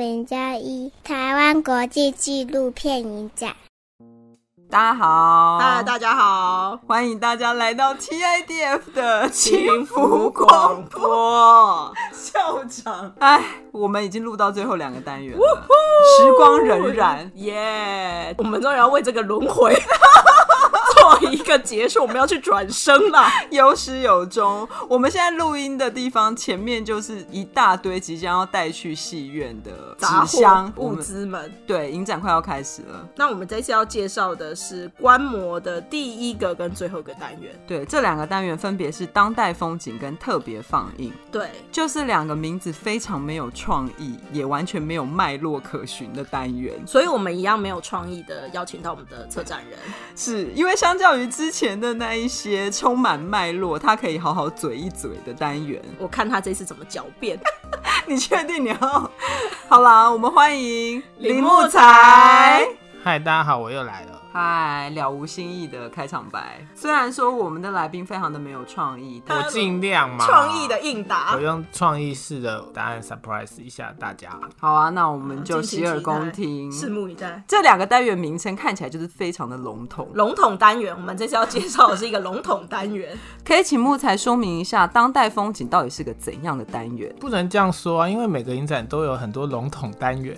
零加一台湾国际纪录片影展。大家好，嗨，大家好，欢迎大家来到 TIDF 的幸福广播。校长，哎，我们已经录到最后两个单元了，时光荏苒，耶！我们终于要为这个轮回 做一个结束，我们要去转生了，有始有终。我们现在录音的地方前面就是一大堆即将要带去戏院的纸箱物资们。对，影展快要开始了。那我们这次要介绍的是观摩的第一个跟最后一个单元。对，这两个单元分别是当代风景跟特别放映。对，就是两个名字非常没有创意，也完全没有脉络可循的单元。所以我们一样没有创意的邀请到我们的策展人，是因为相较于之前的那一些充满脉络，他可以好好嘴一嘴的单元，我看他这次怎么狡辩。你确定你要？好啦，我们欢迎林木才。嗨，大家好，我又来了。嗨，了无新意的开场白。虽然说我们的来宾非常的没有创意，我尽量嘛，创意的应答，我用创意式的答案 surprise 一下大家。好啊，那我们就洗耳恭听，拭目以待。这两个单元名称看起来就是非常的笼统。笼统单元，我们这次要介绍的是一个笼统单元。可以请木材说明一下，当代风景到底是个怎样的单元？不能这样说啊，因为每个影展都有很多笼统单元。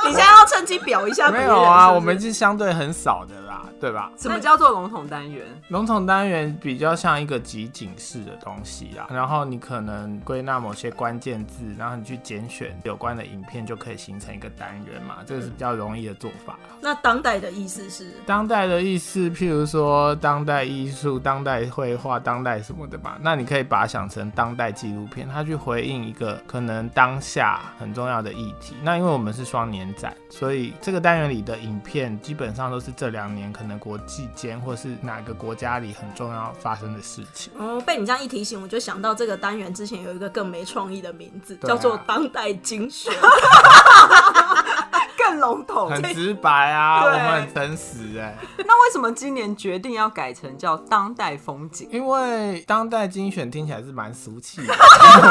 你现在要趁机表一下？没有啊，我们是相对很少的啦，对吧？什么叫做笼统单元？笼统单元比较像一个集锦式的东西啊，然后你可能归纳某些关键字，然后你去拣选有关的影片，就可以形成一个单元嘛。这个是比较容易的做法。那当代的意思是？当代的意思，譬如说当代艺术、当代绘画、当代什么的吧。那你可以把它想成当代纪录片，它去回应一个可能当下很重要的议题。那因为我们是双年展，所以这个单元里的影片基本上都是这两年可能国际间或是哪个国家里很重要发生的事情。哦，被你这样一提醒，我就想到这个单元之前有一个更没创意的名字，啊、叫做当代精选。更笼统，很直白啊，我们很诚实哎。那为什么今年决定要改成叫当代风景？因为当代精选听起来是蛮俗气的，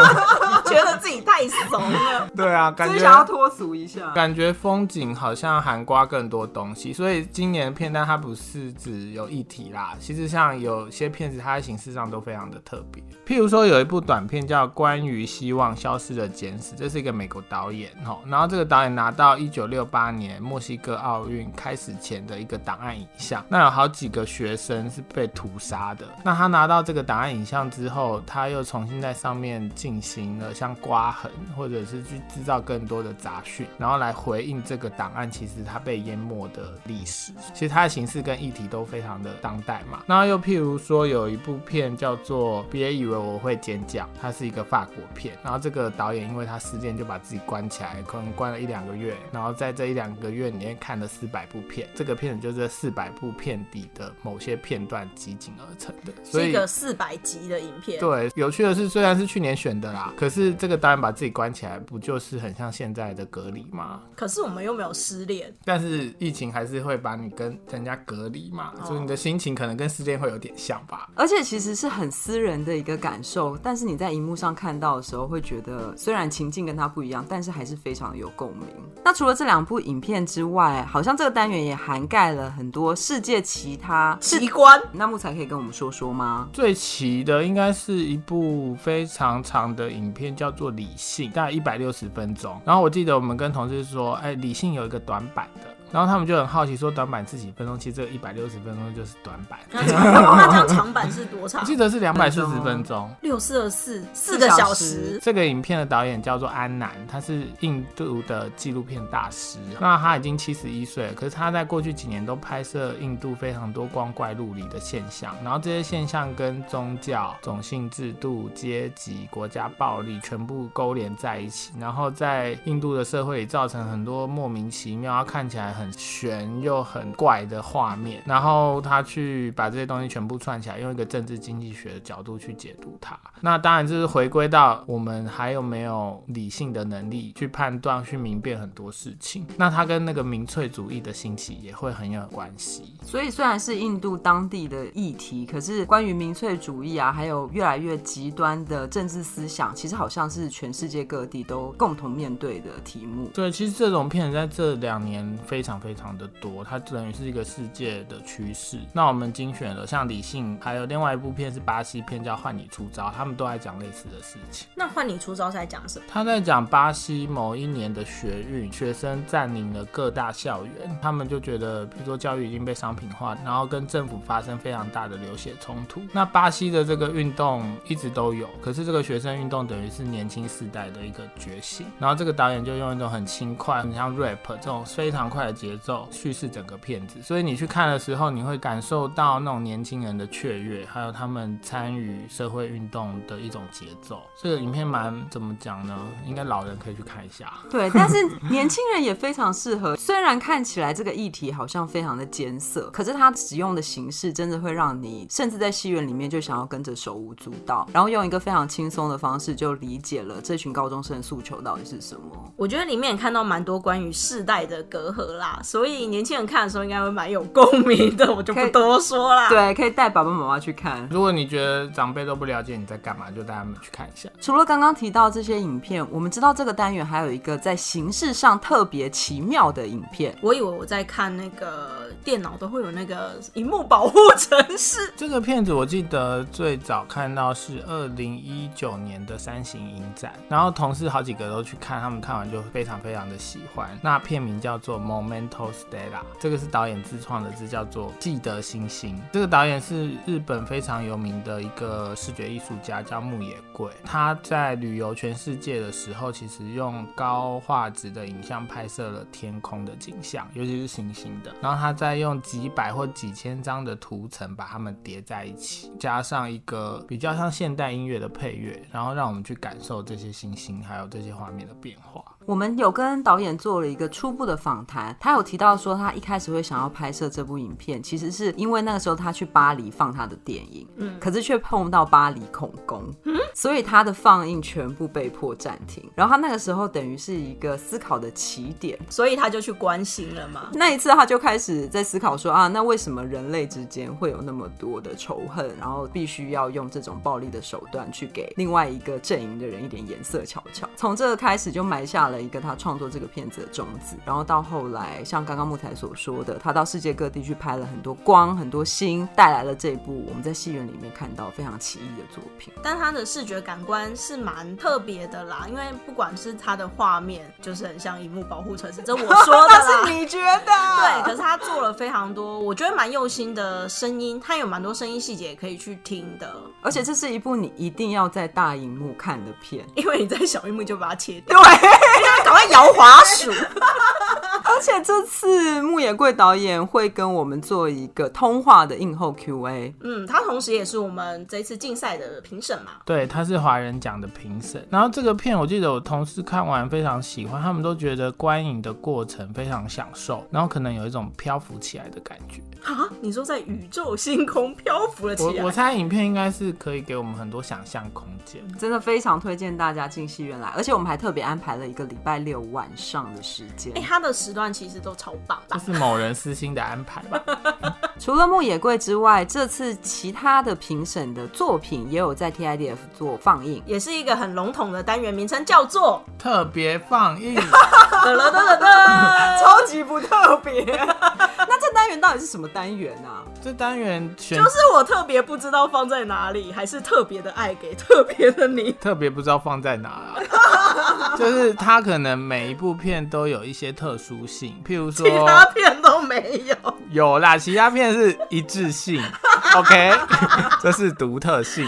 觉得自己太怂了。对啊，感觉想要脱俗一下，感觉风景好像涵盖更多东西。所以今年的片单它不是只有一题啦，其实像有些片子它在形式上都非常的特别。譬如说有一部短片叫《关于希望消失的简史》，这是一个美国导演哦，然后这个导演拿到一九六八年墨西哥奥运开始前的一个档案影像，那有好几个学生是被屠杀的。那他拿到这个档案影像之后，他又重新在上面进行了像刮痕，或者是去制造更多的杂讯，然后来回应这个档案其实它被淹没的历史。其实它的形式跟议题都非常的当代嘛。那又譬如说有一部片叫做《别以为我会尖叫》，它是一个法国片。然后这个导演因为他失恋就把自己关起来，可能关了一两个月，然后在这一两个月里面看了四百部片，这个片子就是这四百部片底的某些片段集锦而成的，所以是一个四百集的影片。对，有趣的是，虽然是去年选的啦，可是这个导演把自己关起来，不就是很像现在的隔离吗？可是我们又没有失恋，但是疫情还是会把你跟人家隔离嘛，哦、所以你的心情可能跟失恋会有点像吧。而且其实是很私人的一个感受，但是你在荧幕上看到的时候，会觉得虽然情境跟他不一样，但是还是非常有共鸣。那除了这两部影片之外，好像这个单元也涵盖了很多世界其他奇观。那木材可以跟我们说说吗？最奇的应该是一部非常长的影片，叫做《理性》，大概一百六十分钟。然后我记得我们跟同事说，哎，《理性》有一个短板的。然后他们就很好奇，说短板是几分钟？其实这个一百六十分钟就是短板。那这样长板是多长？我记得是两百四十分钟，六四二四四个小时。这个影片的导演叫做安南，他是印度的纪录片大师。那他已经七十一岁了，可是他在过去几年都拍摄印度非常多光怪陆离的现象，然后这些现象跟宗教、种姓制度、阶级、国家暴力全部勾连在一起，然后在印度的社会里造成很多莫名其妙，看起来。很悬又很怪的画面，然后他去把这些东西全部串起来，用一个政治经济学的角度去解读它。那当然就是回归到我们还有没有理性的能力去判断、去明辨很多事情。那它跟那个民粹主义的兴起也会很有关系。所以虽然是印度当地的议题，可是关于民粹主义啊，还有越来越极端的政治思想，其实好像是全世界各地都共同面对的题目。对，其实这种片在这两年非常非常的多，它等于是一个世界的趋势。那我们精选了像理性，还有另外一部片是巴西片叫《换你出招》，他们都在讲类似的事情。那《换你出招》是在讲什么？他在讲巴西某一年的学运，学生占领了各大校园，他们就觉得，比如说教育已经被商品化，然后跟政府发生非常大的流血冲突。那巴西的这个运动一直都有，可是这个学生运动等于是年轻世代的一个觉醒。然后这个导演就用一种很轻快，很像 rap 这种非常快的节奏叙事整个片子，所以你去看的时候，你会感受到那种年轻人的雀跃，还有他们参与社会运动的一种节奏。这个影片蛮怎么讲呢？应该老人可以去看一下。对，但是年轻人也非常适合。虽然看起来这个议题好像非常的艰涩，可是它使用的形式真的会让你甚至在戏院里面就想要跟着手舞足蹈，然后用一个非常轻松的方式就理解了这群高中生的诉求到底是什么。我觉得里面也看到蛮多关于世代的隔阂啦，所以年轻人看的时候应该会蛮有共鸣的，我就不多说啦。对，可以带爸爸妈妈去看。如果你觉得长辈都不了解你在干嘛，就带他们去看一下。除了刚刚提到这些影片，我们知道这个单元还有一个在形式上特别奇妙的影片。我以为我在看那个电脑都会有那个荧幕保护程式。这个片子我记得最早看到是二零一九年的三型影展，然后同事好几个都去看，他们看完就非常非常的喜欢。那片名叫做 Momento Stella，这个是导演自创的字，叫做记得星星。这个导演是日本非常有名的一个视觉艺术家，叫木野贵。他在旅游全世界的时候，其实用高画质的影像拍摄了天空的景象，尤其是星星的。然后他再用几百或几千张的图层把它们叠在一起，加上一个比较像现代音乐的配乐，然后让我们去感受这些星星还有这些画面的变化。我们有跟导演做了一个初步的访谈，他有提到说，他一开始会想要拍摄这部影片，其实是因为那个时候他去巴黎放他的电影，嗯，可是却碰到巴黎恐攻，嗯，所以他的放映全部被迫暂停。然后他那个时候等于是一个思考的起点，所以他就去关心了嘛。那一次他就开始在思考说啊，那为什么人类之间会有那么多的仇恨，然后必须要用这种暴力的手段去给另外一个阵营的人一点颜色瞧瞧？从这个开始就埋下了。一个他创作这个片子的种子，然后到后来，像刚刚木材所说的，他到世界各地去拍了很多光、很多星，带来了这部我们在戏院里面看到非常奇异的作品。但他的视觉感官是蛮特别的啦，因为不管是它的画面，就是很像荧幕保护城市，这我说的啦，是你觉得？对，可是他做了非常多，我觉得蛮用心的声音，他有蛮多声音细节可以去听的，而且这是一部你一定要在大荧幕看的片，因为你在小荧幕就把它切掉。对。赶快摇滑鼠！而且这次木野贵导演会跟我们做一个通话的映后 Q&A。嗯，他同时也是我们这次竞赛的评审嘛。对，他是华人奖的评审。然后这个片我记得我同事看完非常喜欢，他们都觉得观影的过程非常享受，然后可能有一种漂浮起来的感觉。啊？你说在宇宙星空漂浮了起来？我我猜影片应该是可以给我们很多想象空间，真的非常推荐大家进戏院来。而且我们还特别安排了一个礼拜六晚上的时间。哎、欸，他的时段其实都超棒，这是某人私心的安排吧？除了木野贵之外，这次其他的评审的作品也有在 TIDF 做放映，也是一个很笼统的单元，名称叫做特别放映。得了得了得，超级不特别。到底是什么单元啊？这单元就是我特别不知道放在哪里，还是特别的爱给特别的你？特别不知道放在哪啊？就是他可能每一部片都有一些特殊性，譬如说其他片都没有。有啦，其他片是一致性。OK，这是独特性。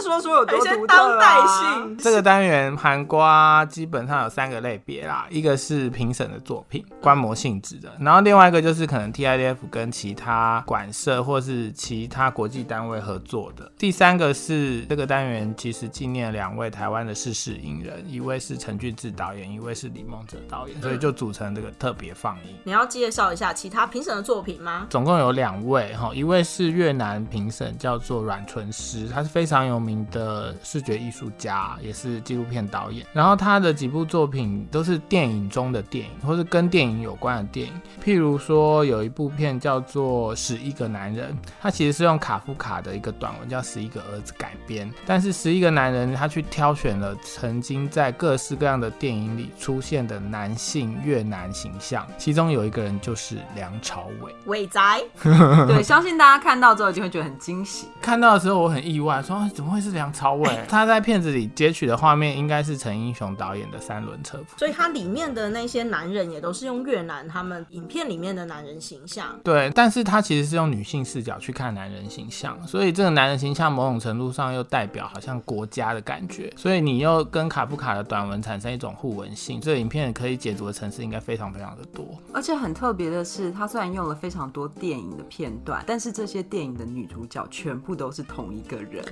说出有多独特、啊、当代性。这个单元涵瓜基本上有三个类别啦，一个是评审的作品，观摩性质的，然后另外一个就是可能 TIDF 跟其他馆社或是其他国际单位合作的，第三个是这个单元其实纪念两位台湾的逝世影人，一位是陈俊志导演，一位是李梦哲导演，所以就组成这个特别放映。你要介绍一下其他评审的作品吗？总共有两位哈，一位是越南评审，叫做阮纯师，他是非常有名的视觉艺术家，也是纪录片导演。然后他的几部作品都是电影中的电影，或是跟电影有关的电影。譬如说有一部片叫做《十一个男人》，他其实是用卡夫卡的一个短文叫《十一个儿子》改编，但是《十一个男人》他去挑选了曾经在各式各样的电影里出现的男性越南形象，其中有一个人就是梁朝伟。伟仔，对，相信大家看到之后就会觉得很惊喜。看到的时候我很意外，说怎么会是梁朝伟？他在片子里截取的画面应该是陈英雄导演的《三轮车夫》，所以他里面的那些男人也都是用越南他们影片里面的男人形象。对，但是他其实是用女性视角去看男人形象，所以这个男人形象某种程度上又代表好像国家的感觉，所以你又跟卡夫卡的短文产生一种互文性。这个影片可以解读的层次应该非常非常的多，而且很特别的是，他虽然用了非常多电影的片段，但是这些电影的女主角全部都是同一个人，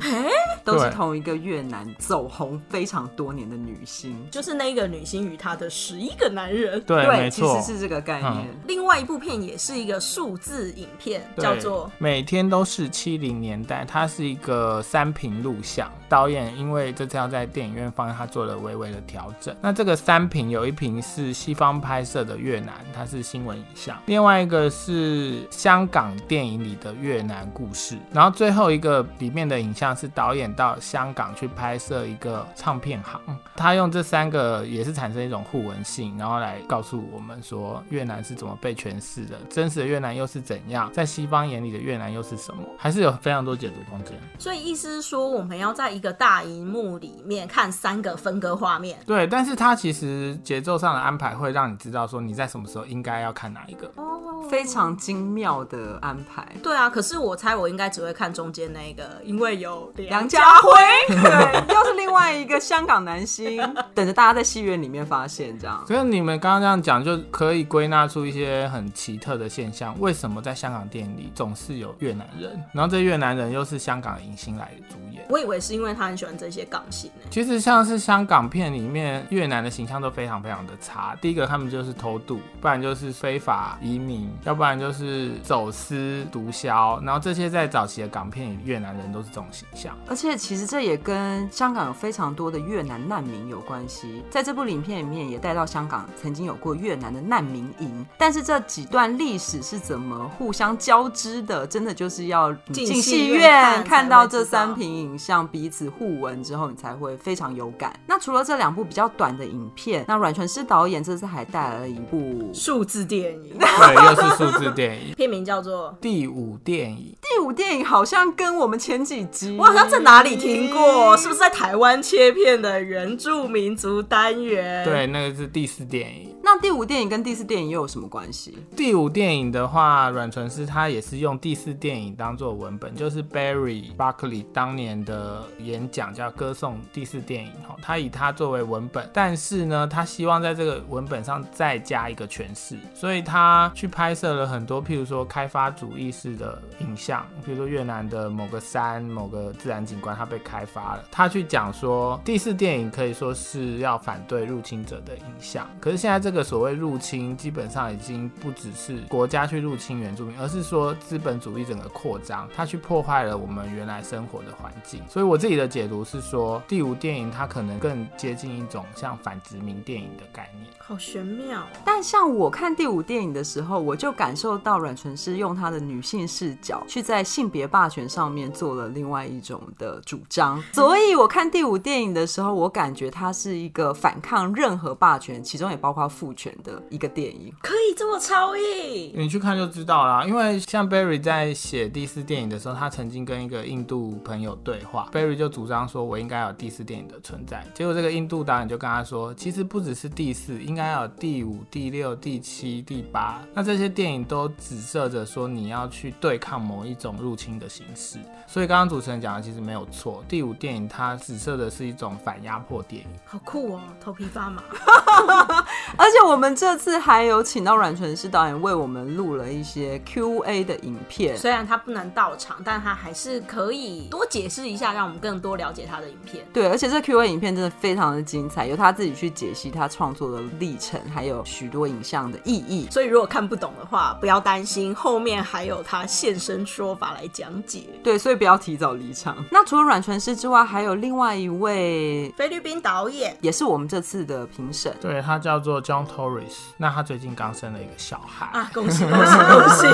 都是同一个越南走红非常多年的女星，就是那个女星与她的十一个男人。对，对，其实是这个概念。嗯。另外一部片也是一个数字影片，叫做《每天都是七零年代》，它是一个三屏录像。导演因为这次要在电影院放映，他做了微微的调整。那这个三屏有一屏是西方拍摄的越南，它是新闻影像；另外一个是香港电影里的越南故事，然后最后一个里面的影像是导演到香港去拍摄一个唱片行。他用这三个也是产生一种互文性，然后来告诉我们说越南是怎么被诠释的，真实的越南又是怎样，在西方眼里的越南又是什么，还是有非常多解读空间。所以意思是说，我们要在一个大荧幕里面看三个分割画面。对，但是它其实节奏上的安排会让你知道说你在什么时候应该要看哪一个。哦，非常精妙的安排。对啊，可是我猜我应该只会看中间那个，因为有梁家辉，对，又是另外一个香港男星。等着大家在戏院里面发现，这样。所以你们刚刚这样讲，就可以归纳出一些很奇特的现象。为什么在香港电影里总是有越南人？然后这越南人又是香港的影星来主演？我以为是因为他很喜欢这些港星呢。其实像是香港片里面越南的形象都非常非常的差。第一个他们就是偷渡，不然就是非法移民，要不然就是走私毒枭。然后这些在早期的港片里，越南人都是这种形象。而且其实这也跟香港有非常多的越南难民。有关系，在这部影片里面也带到香港曾经有过越南的难民营，但是这几段历史是怎么互相交织的？真的就是要进戏院看到这三屏影像彼此互文之后，你才会非常有感。那除了这两部比较短的影片，那阮纯师导演这次还带来了一部数字电影，对，又是数字电影，片名叫做《第五电影》。第五电影好像跟我们前几集，我好像在哪里听过，是不是在台湾切片的原著？着民族单元，对，那个是第四电影。那第五电影跟第四电影又有什么关系？第五电影的话，阮纯师他也是用第四电影当做文本，就是 Barry Buckley 当年的演讲叫《歌颂第四电影》哈，他以他作为文本，但是呢，他希望在这个文本上再加一个诠释，所以他去拍摄了很多，譬如说开发主义式的影像，比如说越南的某个山、某个自然景观，它被开发了，他去讲说第四电影可以说是要反对入侵者的影像，可是现在这个。所谓入侵，基本上已经不只是国家去入侵原住民，而是说资本主义整个扩张，它去破坏了我们原来生活的环境。所以我自己的解读是说，第五电影它可能更接近一种像反殖民电影的概念，好玄妙。但像我看第五电影的时候，我就感受到阮纯师用她的女性视角去在性别霸权上面做了另外一种的主张。所以我看第五电影的时候，我感觉它是一个反抗任何霸权，其中也包括父。权的一个电影，可以这么超意？你去看就知道啦。因为像 Barry 在写第四电影的时候，他曾经跟一个印度朋友对话，Barry 就主张说，我应该有第四电影的存在。结果这个印度导演就跟他说，其实不只是第四，应该要有第五、第六、第七、第八。那这些电影都指涉着说你要去对抗某一种入侵的形式。所以刚刚主持人讲的其实没有错，第五电影它指涉的是一种反压迫电影，好酷哦，头皮发麻。而且我们这次还有请到阮纯师导演为我们录了一些 Q&A 的影片，虽然他不能到场，但他还是可以多解释一下，让我们更多了解他的影片。对，而且这 Q&A 影片真的非常的精彩，由他自己去解析他创作的历程，还有许多影像的意义。所以如果看不懂的话，不要担心，后面还有他现身说法来讲解。对，所以不要提早离场。那除了阮纯师之外，还有另外一位菲律宾导演，也是我们这次的评审。对，他叫做 John Torres。那他最近刚生了一个小孩啊，恭喜恭喜恭喜！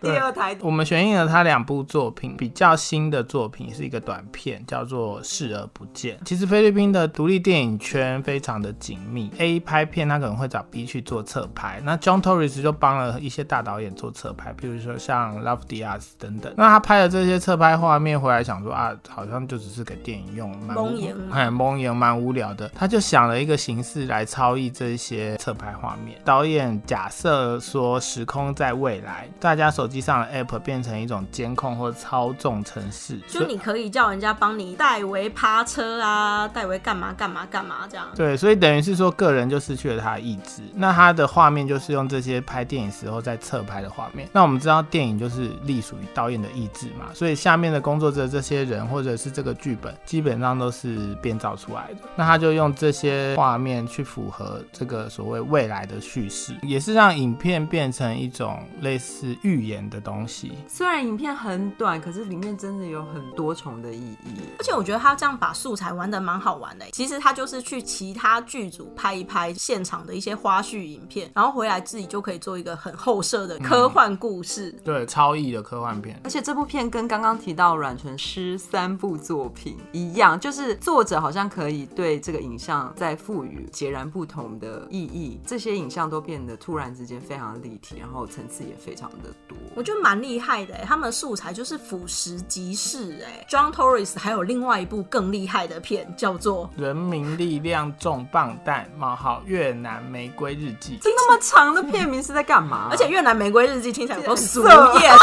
第二台。我们选映了他两部作品，比较新的作品是一个短片，叫做《视而不见》。其实菲律宾的独立电影圈非常的紧密，A 拍片他可能会找 B 去做侧拍，那 John Torres 就帮了一些大导演做侧拍，比如说像 Love Diaz 等等。那他拍了这些侧拍画面回来，想说啊，好像就只是给电影用，蛮蒙眼，哎蒙眼，蛮无聊的。他就想了一个形式来超译这些侧拍画面。导演假设说，时空在未来，大家手机上的 App 变成一种监控或操纵程式，就你可以叫人家帮你代为趴车啊，代为干嘛干嘛干嘛这样。对，所以等于是说，个人就失去了他的意志。那他的画面就是用这些拍电影时候在侧拍的画面。那我们知道，电影就是隶属于导演的意志嘛，所以下面的工作者这些人或者是这个剧本，基本上都是编造出来的。那他就用这些画面去符合这个所谓未来的叙事，也是让影片变成一种类似预言的东西。虽然影片很短，可是里面真的有很多重的意义。而且我觉得他这样把素材玩的蛮好玩的。其实他就是去其他剧组拍一拍现场的一些花絮影片，然后回来自己就可以做一个很后设的科幻故事。嗯、对，超异的科幻片。而且这部片跟刚刚提到阮纯诗三部作品一样，就是作者好像可以对这个影像再赋予截然不同的意义。这些影像都变得突然之间非常立体，然后层次也非常的多。我觉得蛮厉害的，他们的素材就是俯拾即是。哎，John Torres 还有另外一部更厉害的片，叫做《人民力量重磅弹：冒号越南玫瑰日记》。这那么长的片名是在干嘛？而且《越南玫瑰日记》听起来有多俗艳。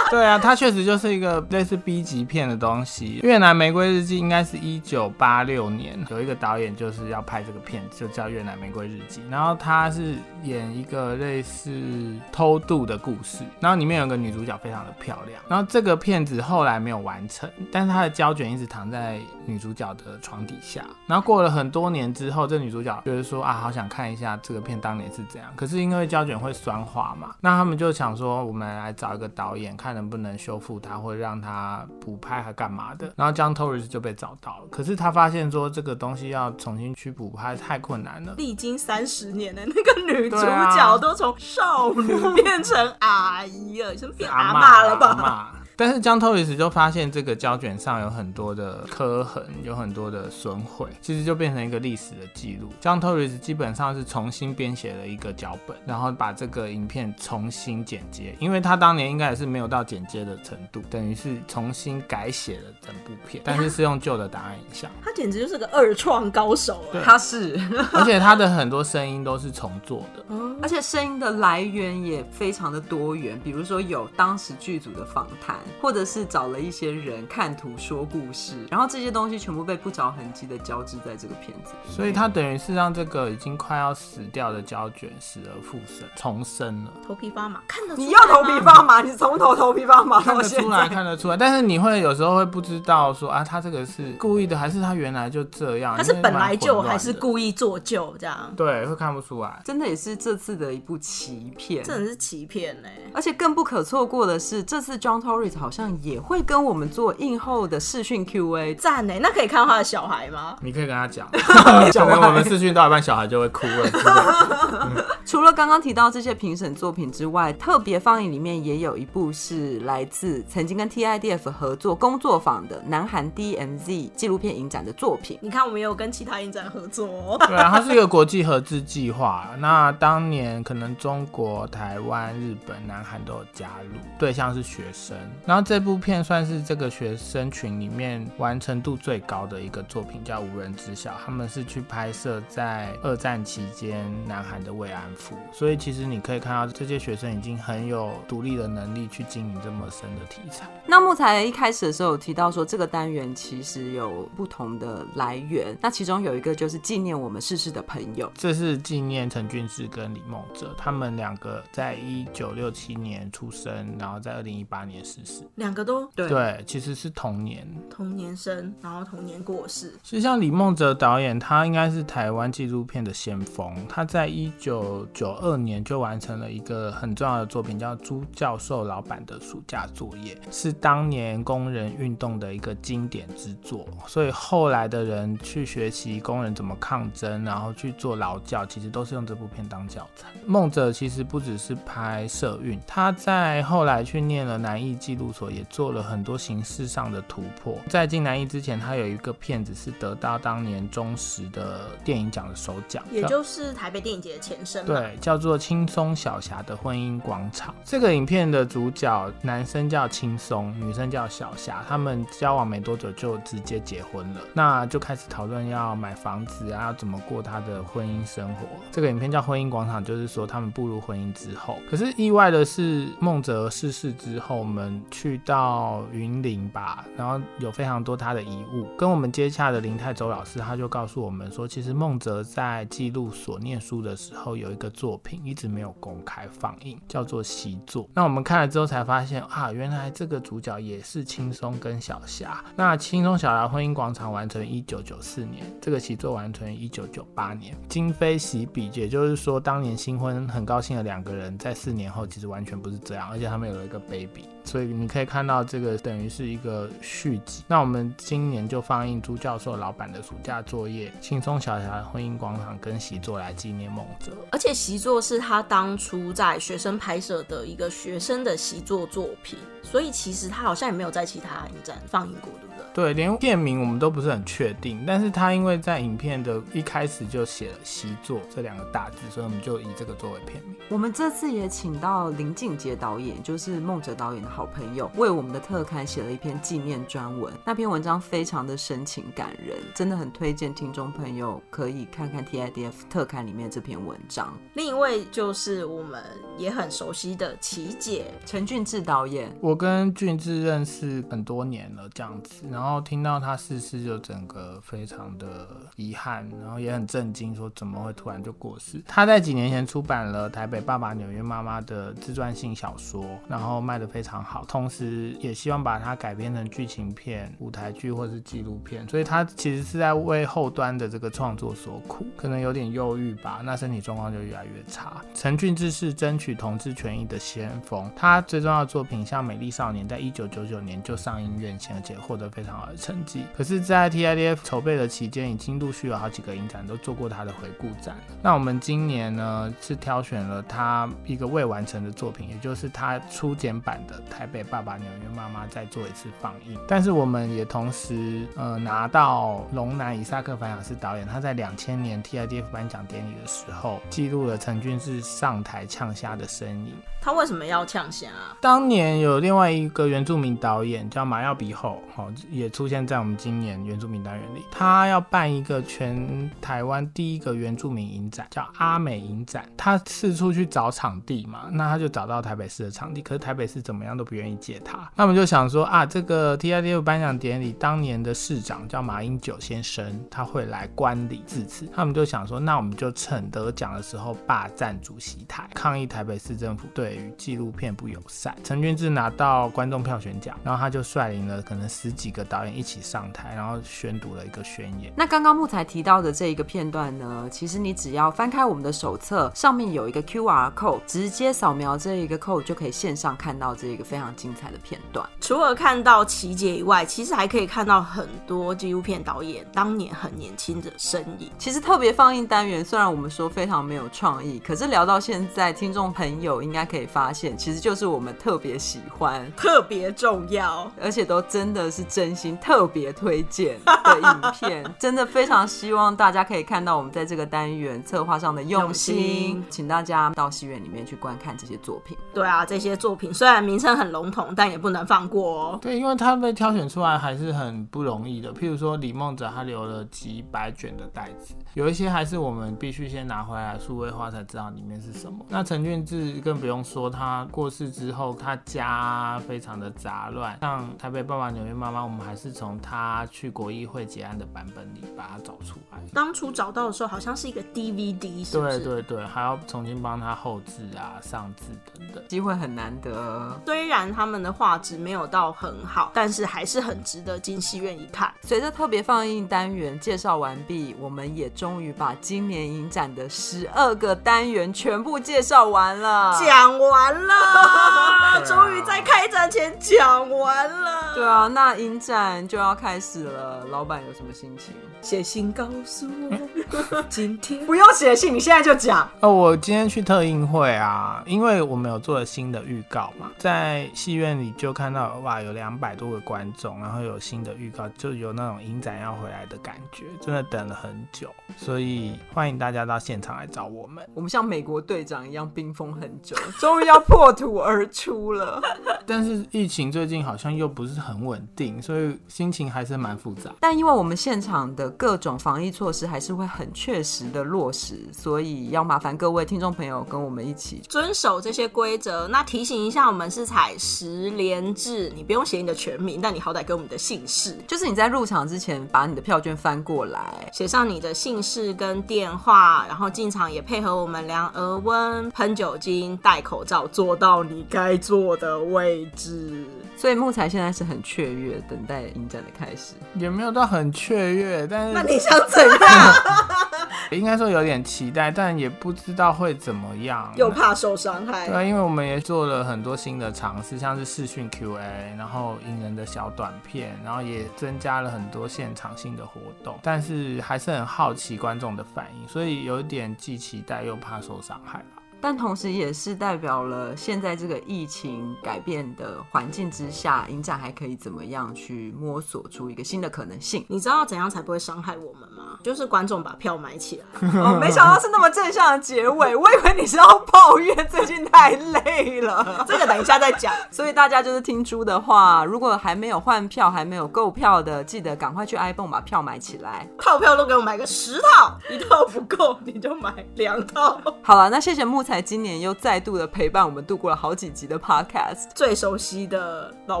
对啊，它确实就是一个类似 B 级片的东西。《越南玫瑰日记》应该是一九八六年有一个导演就是要拍这个片，就叫《越南玫瑰日记》。然后他是演一个类似偷渡的故事，然后里面有个女主角非常的漂亮。然后这个片子后来没有完成，但是它的胶卷一直躺在女主角的床底下。然后过了很多年之后，这女主角就是说啊，好想看一下这个片当年是怎样。可是因为胶卷会酸化嘛，那他们就想说，我们来找一个导演看能。能不能修复它，或者让它补拍，还干嘛的？然后 John Torres 就被找到了，可是他发现说这个东西要重新去补拍太困难了。历经三十年的那个女主角都从少女变成阿姨了，是变阿妈了吧？但是江托里斯就发现这个胶卷上有很多的磕痕，有很多的损毁，其实就变成一个历史的记录。江托里斯基本上是重新编写了一个脚本，然后把这个影片重新剪接，因为他当年应该也是没有到剪接的程度，等于是重新改写了整部片，但是是用旧的档案影像。他简直就是个二创高手，对，他是，而且他的很多声音都是重做的，而且声音的来源也非常的多元，比如说有当时剧组的访谈。或者是找了一些人看图说故事，然后这些东西全部被不着痕迹的交织在这个片子里，所以它等于是让这个已经快要死掉的胶卷死而复生，重生了。头皮发麻，看得出。你要头皮发麻，你从头头皮发麻。看得出来，看得出来，但是你会有时候会不知道说啊，他这个是故意的，还是他原来就这样？他是本来就还是故意做旧这样？对，会看不出来。真的也是这次的一部奇片，真的是奇片呢。而且更不可错过的是，这次 John Torres 好像也会跟我们做映后的视讯 Q&A，赞呢？那可以看到他的小孩吗？你可以跟他讲，讲完我们视讯到一半，小孩就会哭了。除了刚刚提到这些评审作品之外，特别放映里面也有一部是来自曾经跟 TIDF 合作工作坊的南韩 DMZ 纪录片影展的作品。你看，我们也有跟其他影展合作哦。对啊，它是一个国际合资计划。那当年可能中国、台湾、日本、南韩都有加入，对象是学生。然后这部片算是这个学生群里面完成度最高的一个作品，叫《无人知晓》。他们是去拍摄在二战期间南韩的慰安妇，所以其实你可以看到这些学生已经很有独立的能力去经营这么深的题材。那木材一开始的时候有提到说，这个单元其实有不同的来源，那其中有一个就是纪念我们逝世的朋友，这是纪念陈俊志跟李梦哲，他们两个在一九六七年出生，然后在二零一八年逝世，两个都？对。对，其实是同年。同年生，然后同年过世。其实像李梦哲导演，他应该是台湾纪录片的先锋，他在一九九二年就完成了一个很重要的作品，叫朱教授老板的暑假作业，是当年工人运动的一个经典之作。所以后来的人去学习工人怎么抗争，然后去做劳教，其实都是用这部片当教材。梦者其实不只是拍社运，他在后来去念了南艺记录所，也做了很多形式上的突破。在进南艺之前，他有一个片子是得到当年中时的电影奖的首奖，也就是台北电影节的前身。对，对叫做轻松小霞的婚姻广场。这个影片的主角男生叫轻松，女生叫小霞，他们交往没多久就直接结婚了，那就开始讨论要买房子啊，要怎么过他的婚姻生活。这个影片叫《婚姻广场》，就是说他们步入婚姻之后。可是意外的是，孟哲逝世之后，我们去到云林吧，然后有非常多他的遗物。跟我们接洽的林泰周老师，他就告诉我们说，其实孟哲在记录所念书的时候，有一个的作品一直没有公开放映，叫做习作。那我们看了之后才发现啊，原来这个主角也是轻松跟小霞。那轻松小霞婚姻广场完成一九九四年，这个习作完成一九九八年，今非昔比，也就是说当年新婚很高兴的两个人，在四年后其实完全不是这样，而且他们有了一个 baby。所以你可以看到，这个等于是一个续集。那我们今年就放映朱教授老板的暑假作业、轻松小霞婚姻广场跟习作来纪念孟哲。而且习作是他当初在学生拍摄的一个学生的习作作品，所以其实他好像也没有在其他影展放映过，对不对？对，连片名我们都不是很确定。但是他因为在影片的一开始就写了习作这两个大字，所以我们就以这个作为片名。我们这次也请到林靖杰导演，就是孟哲导演的好朋友，为我们的特刊写了一篇纪念专文。那篇文章非常的深情感人，真的很推荐听众朋友可以看看 TIDF 特刊里面这篇文章。另一位就是我们也很熟悉的琪姐陈俊志导演，我跟俊志认识很多年了，这样子，然后听到他逝世就整个非常的遗憾，然后也很震惊，说怎么会突然就过世？他在几年前出版了台北爸爸纽约妈妈的自传性小说，然后卖的非常好，同时也希望把它改编成剧情片、舞台剧或是纪录片，所以他其实是在为后端的这个创作所苦，可能有点忧郁吧，那身体状况就越来越差。陈俊志是争取同志权益的先锋，他最重要的作品像《美丽少年》在一九九九年就上映院线，而且获得非常好的成绩。可是，在 TIDF 筹备的期间，已经陆续有好几个影展都做过他的回顾展。那我们今年呢，是挑选了他一个未完成的作品，也就是他初剪版的《台北爸爸纽约妈妈》再做一次放映。但是，我们也同时呃拿到龙南以萨克凡雅斯导演他在两千年 TIDF 颁奖典礼的时候，记录了陈俊志上台呛虾的身影。他为什么要呛虾啊？当年有另外一个原住民导演叫马耀比后，好也出现在我们今年原住民单元里。他要办一个全台湾第一个原住民影展，叫阿美影展。他四处去找场地嘛，那他就找到台北市的场地，可是台北市怎么样都不愿意借他。那我们就想说啊，这个 TIDF 颁奖典礼当年的市长叫马英九先生，他会来观礼致辞。他们就想说，那我们就趁得奖的时候霸占主席台，抗议台北市政府对于纪录片不友善。陈君志拿到观众票选奖，然后他就率领了可能十几个导演一起上台，然后宣读了一个宣言。那刚刚木材提到的这一个片段呢，其实你只要翻开我们的手册，上面有一个 QR code，直接扫描这一个 code 就可以线上看到这一个非常精彩的片段。除了看到奇杰以外，其实还可以看到很多纪录片导演当年很年轻的身影。其实特别放映单元，虽然我们说非常没有创意，可是聊到现在，听众朋友应该可以发现，其实就是我们特别喜欢、特别重要，而且都真的是真心特别推荐的影片。真的非常希望大家可以看到我们在这个单元策划上的用心，用心请大家到戏院里面去观看这些作品。对啊，这些作品虽然名称很笼统，但也不能放过哦。对，因为他被挑选出来还是很不容易的。譬如说李梦泽，他留了几百卷的袋子，有一些还是我们必须先拿回来数位化才知道里面是什么。那陈俊志更不用说，他过世之后，他家非常的杂乱。像台北爸爸、纽约妈妈，我们还是从他去国议会结案的版本里把它找出来。当初找到的时候，好像是一个 DVD，是不是？对对对，还要重新帮他后置啊、上字等等，机会很难得。虽然他们的画质没有到很好，但是还是很值得进戏院一看。随着特别放映单元介绍完毕，我们也终于把今年影展的十二个单元全部介绍完了，讲完了，终于在开展前讲完了。对啊，那影展就要开始了，老板有什么心情？写信告诉我，今天不用写信，你现在就讲。哦，我今天去特映会啊，因为我们有做了新的预告嘛，在戏院里就看到哇，有两百多个观众，然后有新的预告，就有那种影展要回来的感觉，真的等了很久，所以欢迎大家到现场来找我们。我们像美国队长一样冰封很久，终于要破土而出了。但是疫情最近好像又不是很稳定，所以心情还是蛮复杂。但因为我们现场的各种防疫措施还是会很确实的落实，所以要麻烦各位听众朋友跟我们一起遵守这些规则。那提醒一下，我们是采十连制，你不用写你的全名，但你好歹给我们的姓氏，就是你在入场之前把你的票券翻过来，写上你的姓氏跟电话，然后进场也配合我们量额温、喷酒精、戴口罩，坐到你该坐的位置。所以木材现在是很雀跃，等待影展的开始，也没有到很雀跃，但是那你想怎样？应该说有点期待，但也不知道会怎么样，又怕受伤害。对，因为我们也做了很多新的尝试，像是视讯 QA，然后引人的小短片，然后也增加了很多现场性的活动，但是还是很好奇观众的反应，所以有一点既期待又怕受伤害。但同时也是代表了现在这个疫情改变的环境之下，影展还可以怎么样去摸索出一个新的可能性？你知道怎样才不会伤害我们吗？就是观众把票买起来。哦，没想到是那么正向的结尾，我以为你是要抱怨最近太累了。这个等一下再讲。所以大家就是听猪的话，如果还没有换票、还没有购票的，记得赶快去 iPhone 把票买起来。套票都给我买个十套，一套不够你就买两套。好了，那谢谢木材。今年又再度的陪伴我们度过了好几集的 Podcast，最熟悉的老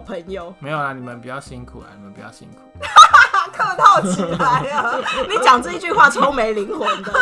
朋友。没有啦，你们比较辛苦啊，你们比较辛苦。客套起来啊！你讲这一句话超没灵魂的。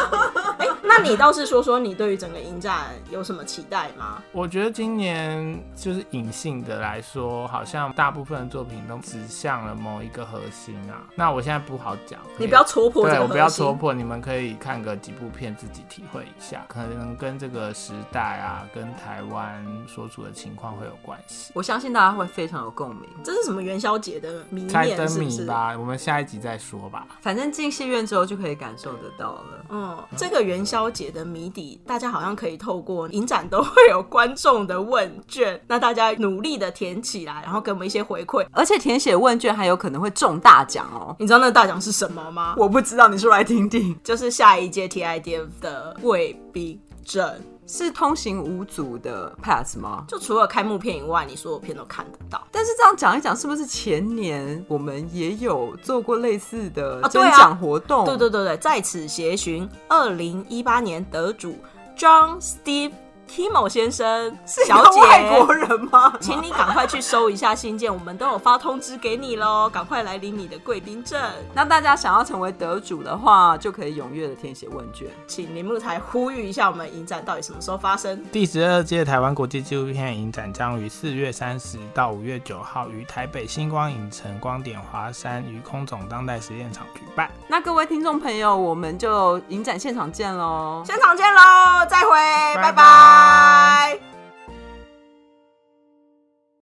哎、欸，那你倒是说说你对于整个影展有什么期待吗？我觉得今年就是隐性的来说，好像大部分的作品都指向了某一个核心啊。那我现在不好讲，你不要戳破这个。对，我不要戳破，你们可以看个几部片自己体会一下，可能跟这个时代啊，跟台湾所处的情况会有关系。我相信大家会非常有共鸣。这是什么元宵节的谜猜灯谜吧？我们。下一集再说吧，反正进戏院之后就可以感受得到了。嗯，这个元宵节的谜底，大家好像可以透过影展都会有观众的问卷，那大家努力的填起来，然后给我们一些回馈，而且填写问卷还有可能会中大奖哦。你知道那个大奖是什么吗？我不知道，你说来听听。就是下一届 TIDF 的贵宾证。是通行无阻的 pass 吗？就除了开幕片以外，你所有片都看得到。但是这样讲一讲，是不是前年我们也有做过类似的颁奖活动？啊对啊？对对对对，在此协寻二零一八年得主 John Steve。Kimo 先生，小姐，外国人吗？请你赶快去收一下信件，我们都有发通知给你喽，赶快来领你的贵宾证。那大家想要成为得主的话，就可以踊跃的填写问卷。请铃木台呼吁一下，我们影展到底什么时候发生？第十二届台湾国际纪录片影展将于四月三十到五月九号于台北星光影城光点华山与空总当代实验场举办。那各位听众朋友，我们就影展现场见喽！现场见喽！再会，拜拜。拜拜。Bye. Bye.